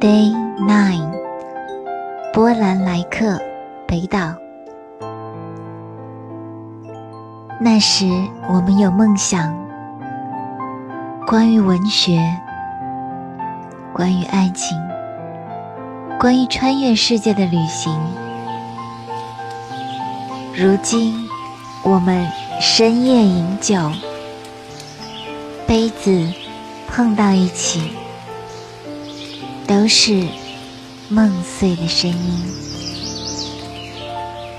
Day Nine，波兰莱克，北岛。那时我们有梦想，关于文学，关于爱情，关于穿越世界的旅行。如今，我们深夜饮酒，杯子碰到一起。都是梦碎的声音。